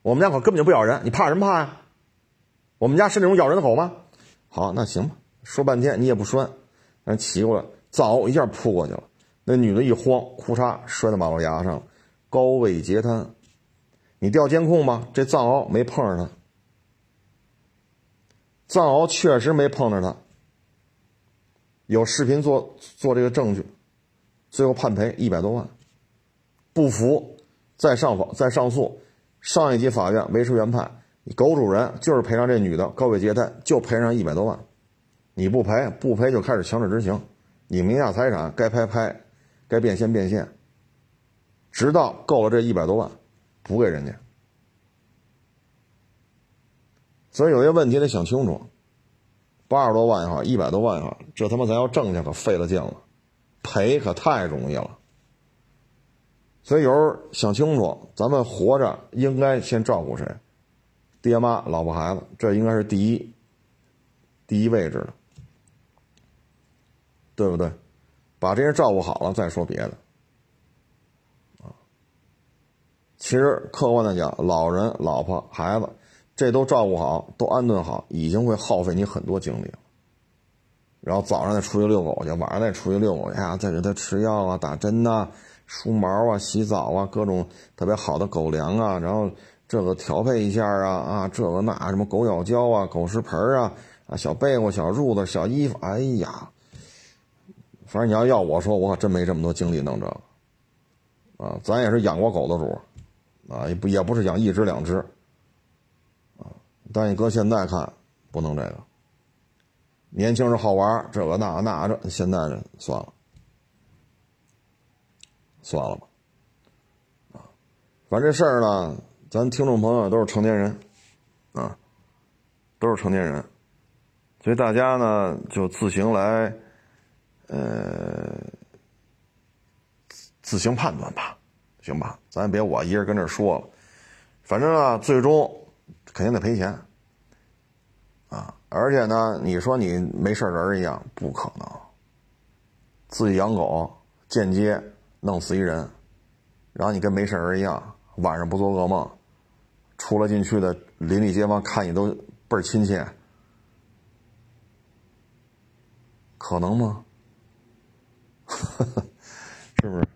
我们家狗根本就不咬人，你怕什么怕呀？我们家是那种咬人的狗吗？好，那行吧。说半天你也不拴，人骑过来，早一下扑过去了。那女的一慌，哭嚓摔在马路牙上了，高位截瘫。你调监控吗？这藏獒没碰着他，藏獒确实没碰着他。有视频做做这个证据，最后判赔一百多万。不服再上访再上诉，上一级法院维持原判。狗主人就是赔偿这女的高位截瘫，就赔上一百多万。你不赔，不赔就开始强制执行，你名下财产该拍拍，该变现变现，直到够了这一百多万，补给人家。所以有些问题得想清楚，八十多万也好，一百多万也好，这他妈咱要挣去可费了劲了，赔可太容易了。所以有时候想清楚，咱们活着应该先照顾谁，爹妈、老婆、孩子，这应该是第一，第一位置的。对不对？把这些照顾好了再说别的。啊，其实客观的讲，老人、老婆、孩子，这都照顾好，都安顿好，已经会耗费你很多精力了。然后早上再出去遛狗去，晚上再出去遛狗去呀，再给它吃药啊、打针呐、梳毛啊、洗澡啊，各种特别好的狗粮啊，然后这个调配一下啊啊，这个那什么狗咬胶啊、狗食盆啊啊、小被窝、小褥子、小衣服，哎呀。反正你要要我说，我可真没这么多精力弄这个，啊，咱也是养过狗的主，啊，也不也不是养一只两只，啊，但你搁现在看，不能这个。年轻人好玩，这个那那这，现在这算了，算了吧，啊，反正这事儿呢，咱听众朋友都是成年人，啊，都是成年人，所以大家呢就自行来。呃，自行判断吧，行吧，咱别我一人跟这说了。反正啊，最终肯定得赔钱！而且呢，你说你没事人一样，不可能。自己养狗，间接弄死一人，然后你跟没事人一样，晚上不做噩梦，出了进去的邻里街坊看你都倍儿亲切，可能吗？是不是？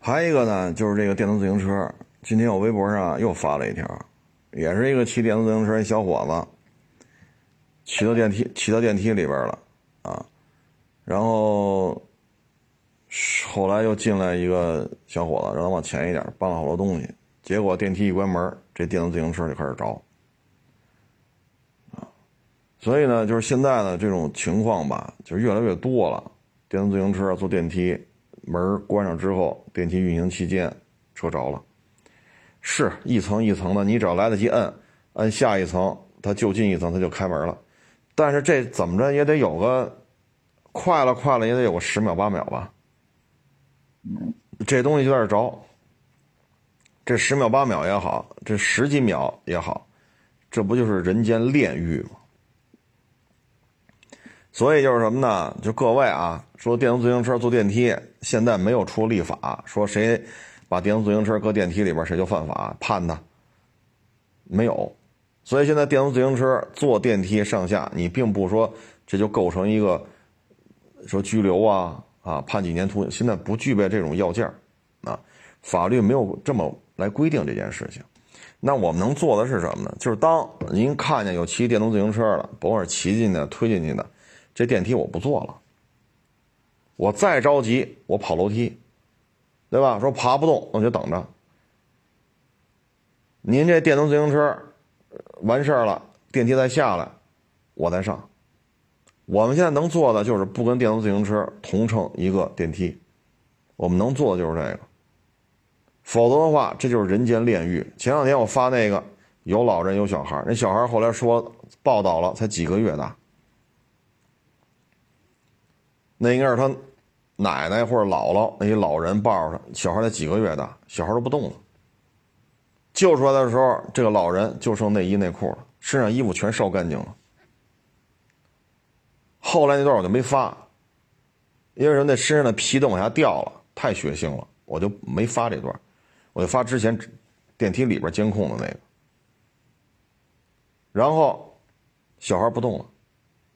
还有一个呢，就是这个电动自行车。今天我微博上又发了一条，也是一个骑电动自行车一小伙子，骑到电梯，骑到电梯里边了啊。然后后来又进来一个小伙子，让他往前一点，搬了好多东西。结果电梯一关门，这电动自行车就开始着啊。所以呢，就是现在的这种情况吧，就越来越多了。电动自行车坐电梯，门关上之后，电梯运行期间车着了，是一层一层的，你只要来得及摁，摁下一层，它就近一层，它就开门了。但是这怎么着也得有个快了，快了也得有个十秒八秒吧。这东西就在这着，这十秒八秒也好，这十几秒也好，这不就是人间炼狱吗？所以就是什么呢？就各位啊，说电动自行车坐电梯，现在没有出立法说谁把电动自行车搁电梯里边谁就犯法判他，没有。所以现在电动自行车坐电梯上下，你并不说这就构成一个说拘留啊啊判几年徒刑，现在不具备这种要件啊，法律没有这么来规定这件事情。那我们能做的是什么呢？就是当您看见有骑电动自行车的，甭管是骑进的、推进去的，这电梯我不坐了。我再着急，我跑楼梯，对吧？说爬不动，我就等着。您这电动自行车完事儿了，电梯再下来，我再上。我们现在能做的就是不跟电动自行车同乘一个电梯，我们能做的就是这个。否则的话，这就是人间炼狱。前两天我发那个，有老人有小孩，那小孩后来说报道了，才几个月大。那应该是他奶奶或者姥姥那些老人抱着他，小孩才几个月大，小孩都不动了。救出来的时候，这个老人就剩内衣内裤了，身上衣服全烧干净了。后来那段我就没发，因为什么？那身上的皮都往下掉了，太血腥了，我就没发这段，我就发之前电梯里边监控的那个。然后小孩不动了，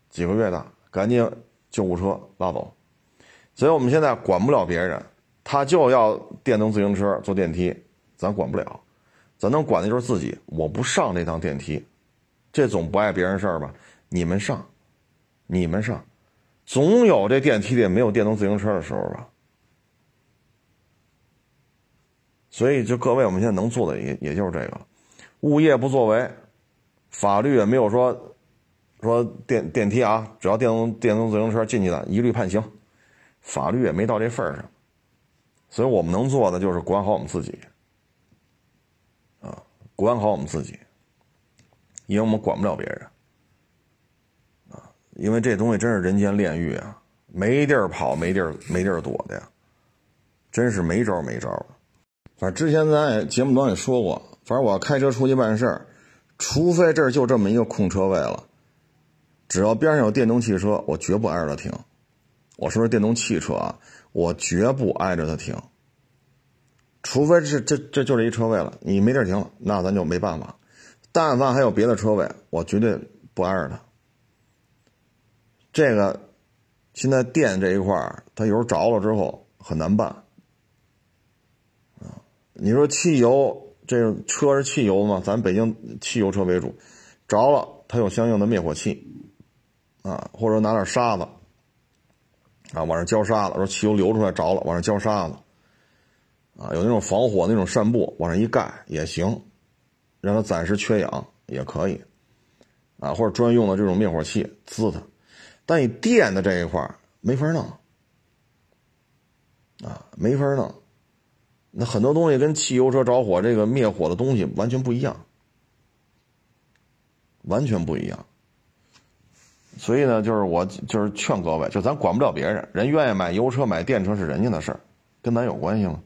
几个月大，赶紧救护车拉走。所以我们现在管不了别人，他就要电动自行车坐电梯，咱管不了，咱能管的就是自己。我不上这趟电梯，这总不碍别人事儿吧？你们上。你们上，总有这电梯里没有电动自行车的时候吧。所以，就各位，我们现在能做的也也就是这个，物业不作为，法律也没有说说电电梯啊，只要电动电动自行车进去的，一律判刑，法律也没到这份上。所以我们能做的就是管好我们自己，管好我们自己，因为我们管不了别人啊。因为这东西真是人间炼狱啊，没地儿跑，没地儿没地儿躲的呀，真是没招没招的。反正之前咱节目当中也说过，反正我开车出去办事儿，除非这儿就这么一个空车位了，只要边上有电动汽车，我绝不挨着它停。我说是电动汽车啊，我绝不挨着它停。除非是这这就这一车位了，你没地儿停了，那咱就没办法。但凡还有别的车位，我绝对不挨着它。这个现在电这一块儿，它有时候着了之后很难办啊。你说汽油这个车是汽油嘛？咱北京汽油车为主，着了它有相应的灭火器啊，或者拿点沙子啊往上浇沙子，说汽油流出来着了往上浇沙子啊，有那种防火那种扇布往上一盖也行，让它暂时缺氧也可以啊，或者专用的这种灭火器滋它。但你电的这一块没法弄啊，没法弄。那很多东西跟汽油车着火这个灭火的东西完全不一样，完全不一样。所以呢，就是我就是劝各位，就咱管不了别人，人愿意买油车买电车是人家的事儿，跟咱有关系吗？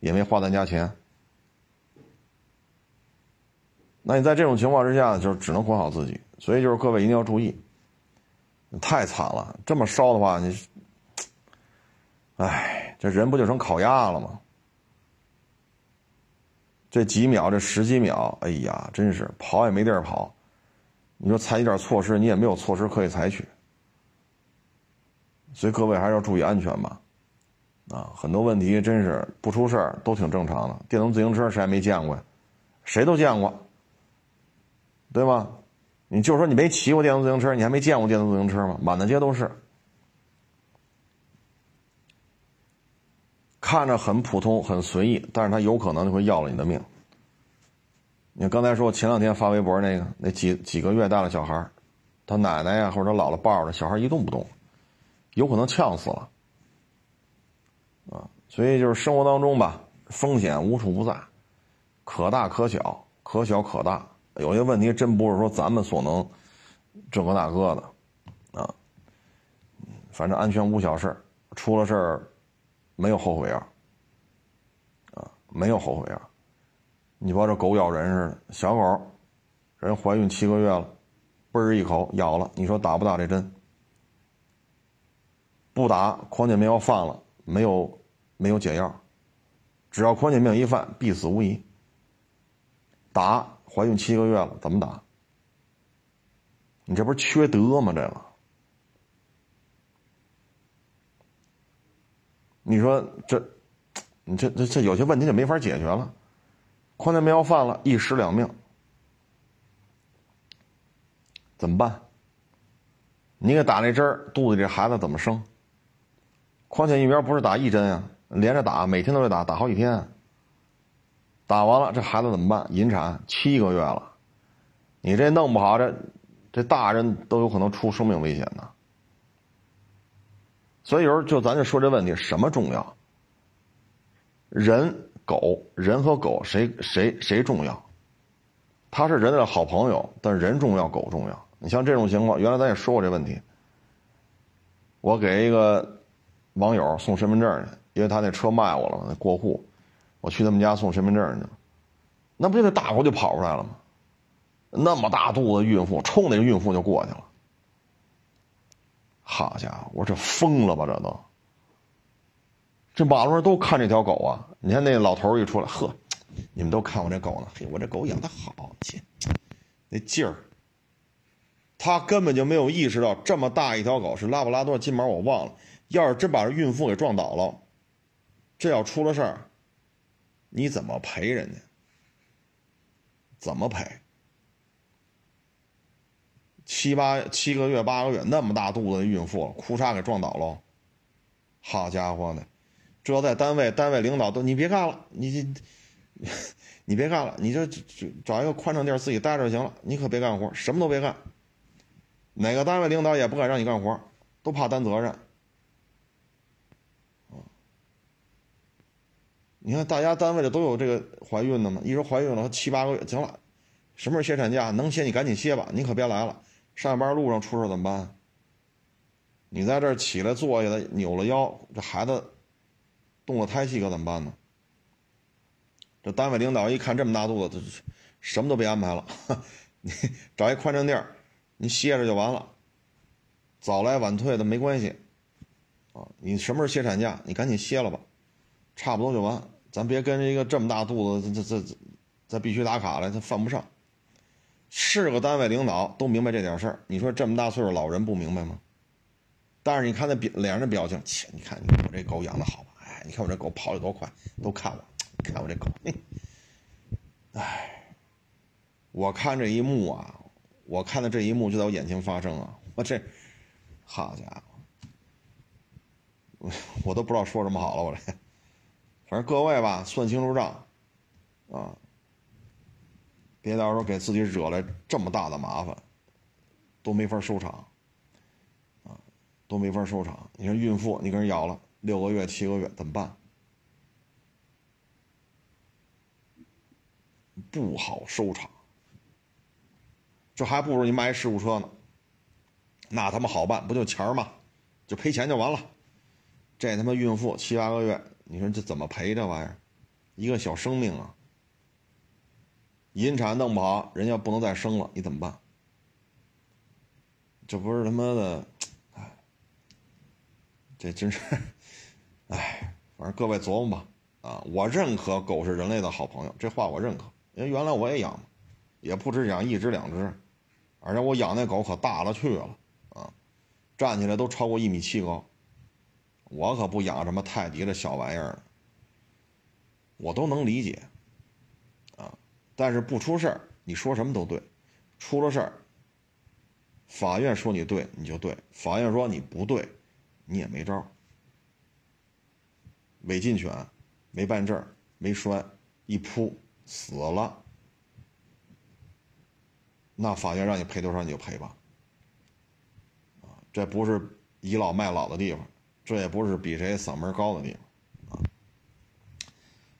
也没花咱家钱。那你在这种情况之下，就只能管好自己。所以就是各位一定要注意。太惨了，这么烧的话，你，哎，这人不就成烤鸭了吗？这几秒，这十几秒，哎呀，真是跑也没地儿跑。你说采取点措施，你也没有措施可以采取。所以各位还是要注意安全吧。啊，很多问题真是不出事儿都挺正常的。电动自行车谁还没见过呀？谁都见过，对吧？你就说你没骑过电动自行车，你还没见过电动自行车吗？满大街都是，看着很普通、很随意，但是他有可能就会要了你的命。你刚才说前两天发微博那个，那几几个月大的小孩，他奶奶呀或者他姥姥抱着小孩一动不动，有可能呛死了。啊，所以就是生活当中吧，风险无处不在，可大可小，可小可大。有些问题真不是说咱们所能这个那个的啊，反正安全无小事出了事儿没有后悔药啊，没有后悔药。你把这狗咬人似的，小狗人怀孕七个月了，嘣一口咬了，你说打不打这针？不打，狂犬病要犯了，没有没有解药，只要狂犬病一犯，必死无疑。打。怀孕七个月了，怎么打？你这不是缺德吗？这个，你说这，你这这这有些问题就没法解决了。狂犬病要犯了，一尸两命，怎么办？你给打那针，肚子里这孩子怎么生？狂犬疫苗不是打一针呀，连着打，每天都得打，打好几天。打完了，这孩子怎么办？引产七个月了，你这弄不好，这这大人都有可能出生命危险呢。所以有时候就咱就说这问题，什么重要？人、狗，人和狗谁谁谁重要？他是人的好朋友，但人重要，狗重要。你像这种情况，原来咱也说过这问题。我给一个网友送身份证去，因为他那车卖我了嘛，过户。我去他们家送身份证去，那不就得打过就跑出来了吗？那么大肚子孕妇冲那个孕妇就过去了。好家伙，我说这疯了吧？这都，这马路上都看这条狗啊！你看那老头一出来，呵，你们都看我这狗呢？嘿，我这狗养的好，那劲儿，他根本就没有意识到这么大一条狗是拉布拉多金毛，我忘了。要是真把这孕妇给撞倒了，这要出了事儿。你怎么赔人家？怎么赔？七八七个月八个月那么大肚子的孕妇，哭嚓给撞倒了，好家伙的！这要在单位，单位领导都你别干了，你 你别干了，你就找一个宽敞地儿自己待着就行了，你可别干活，什么都别干。哪个单位领导也不敢让你干活，都怕担责任。你看，大家单位里都有这个怀孕的嘛？一说怀孕了，七八个月，行了，什么时候歇产假？能歇你赶紧歇吧，你可别来了。上班路上出事怎么办？你在这儿起来坐下来扭了腰，这孩子动了胎气可怎么办呢？这单位领导一看这么大肚子，什么都别安排了，你找一宽敞地儿，你歇着就完了。早来晚退的没关系，啊，你什么时候歇产假？你赶紧歇了吧。差不多就完，咱别跟一个这么大肚子，这这这，这必须打卡了，他犯不上。是个单位领导都明白这点事儿，你说这么大岁数老人不明白吗？但是你看那表脸上的表情，切，你看你看我这狗养的好吧？哎，你看我这狗跑得多快，都看我，看我这狗，哎，我看这一幕啊，我看的这一幕就在我眼前发生啊，我这，好家伙，我我都不知道说什么好了，我这。反正各位吧，算清楚账，啊，别到时候给自己惹来这么大的麻烦，都没法收场，啊，都没法收场。你说孕妇，你给人咬了六个月、七个月，怎么办？不好收场，这还不如你卖事故车呢，那他妈好办，不就钱吗？就赔钱就完了。这他妈孕妇七八个月。你说这怎么赔这玩意儿？一个小生命啊！引产弄不好，人家不能再生了，你怎么办？这不是他妈的，哎，这真是，哎，反正各位琢磨吧。啊，我认可狗是人类的好朋友，这话我认可，因为原来我也养，也不止养一只两只，而且我养那狗可大了去了，啊，站起来都超过一米七高。我可不养什么泰迪这小玩意儿，我都能理解，啊，但是不出事儿，你说什么都对；出了事儿，法院说你对，你就对；法院说你不对，你也没招。违禁犬，没办证，没拴，一扑死了，那法院让你赔多少你就赔吧，啊，这不是倚老卖老的地方。这也不是比谁嗓门高的地方啊！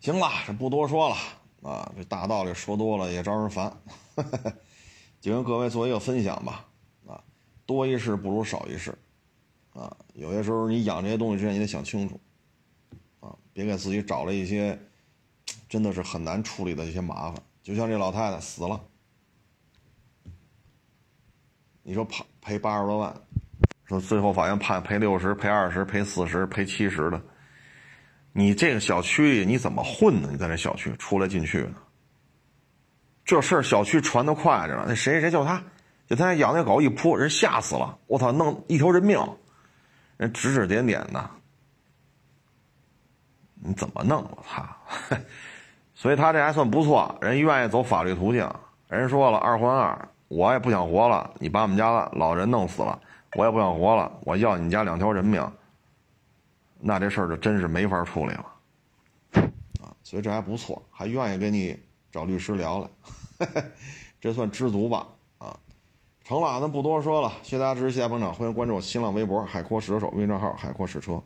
行了，这不多说了啊，这大道理说多了也招人烦，就跟各位做一个分享吧啊，多一事不如少一事啊，有些时候你养这些东西之前你得想清楚啊，别给自己找了一些真的是很难处理的一些麻烦。就像这老太太死了，你说赔赔八十多万。说最后法院判赔六十、赔二十、赔四十、赔七十的，你这个小区你怎么混呢？你在这小区出来进去呢？这事儿小区传的快着呢。那谁谁就他，就他养那狗一扑，人吓死了。我操，弄一条人命，人指指点点的。你怎么弄？我操！所以他这还算不错，人愿意走法律途径。人说了，二换二，我也不想活了，你把我们家老人弄死了，我也不想活了，我要你家两条人命。那这事儿就真是没法处理了，啊，所以这还不错，还愿意跟你找律师聊了，这算知足吧，啊，成了，那不多说了，谢谢大家支持，谢谢捧场，欢迎关注我新浪微博海阔试车手微信账号海阔试车。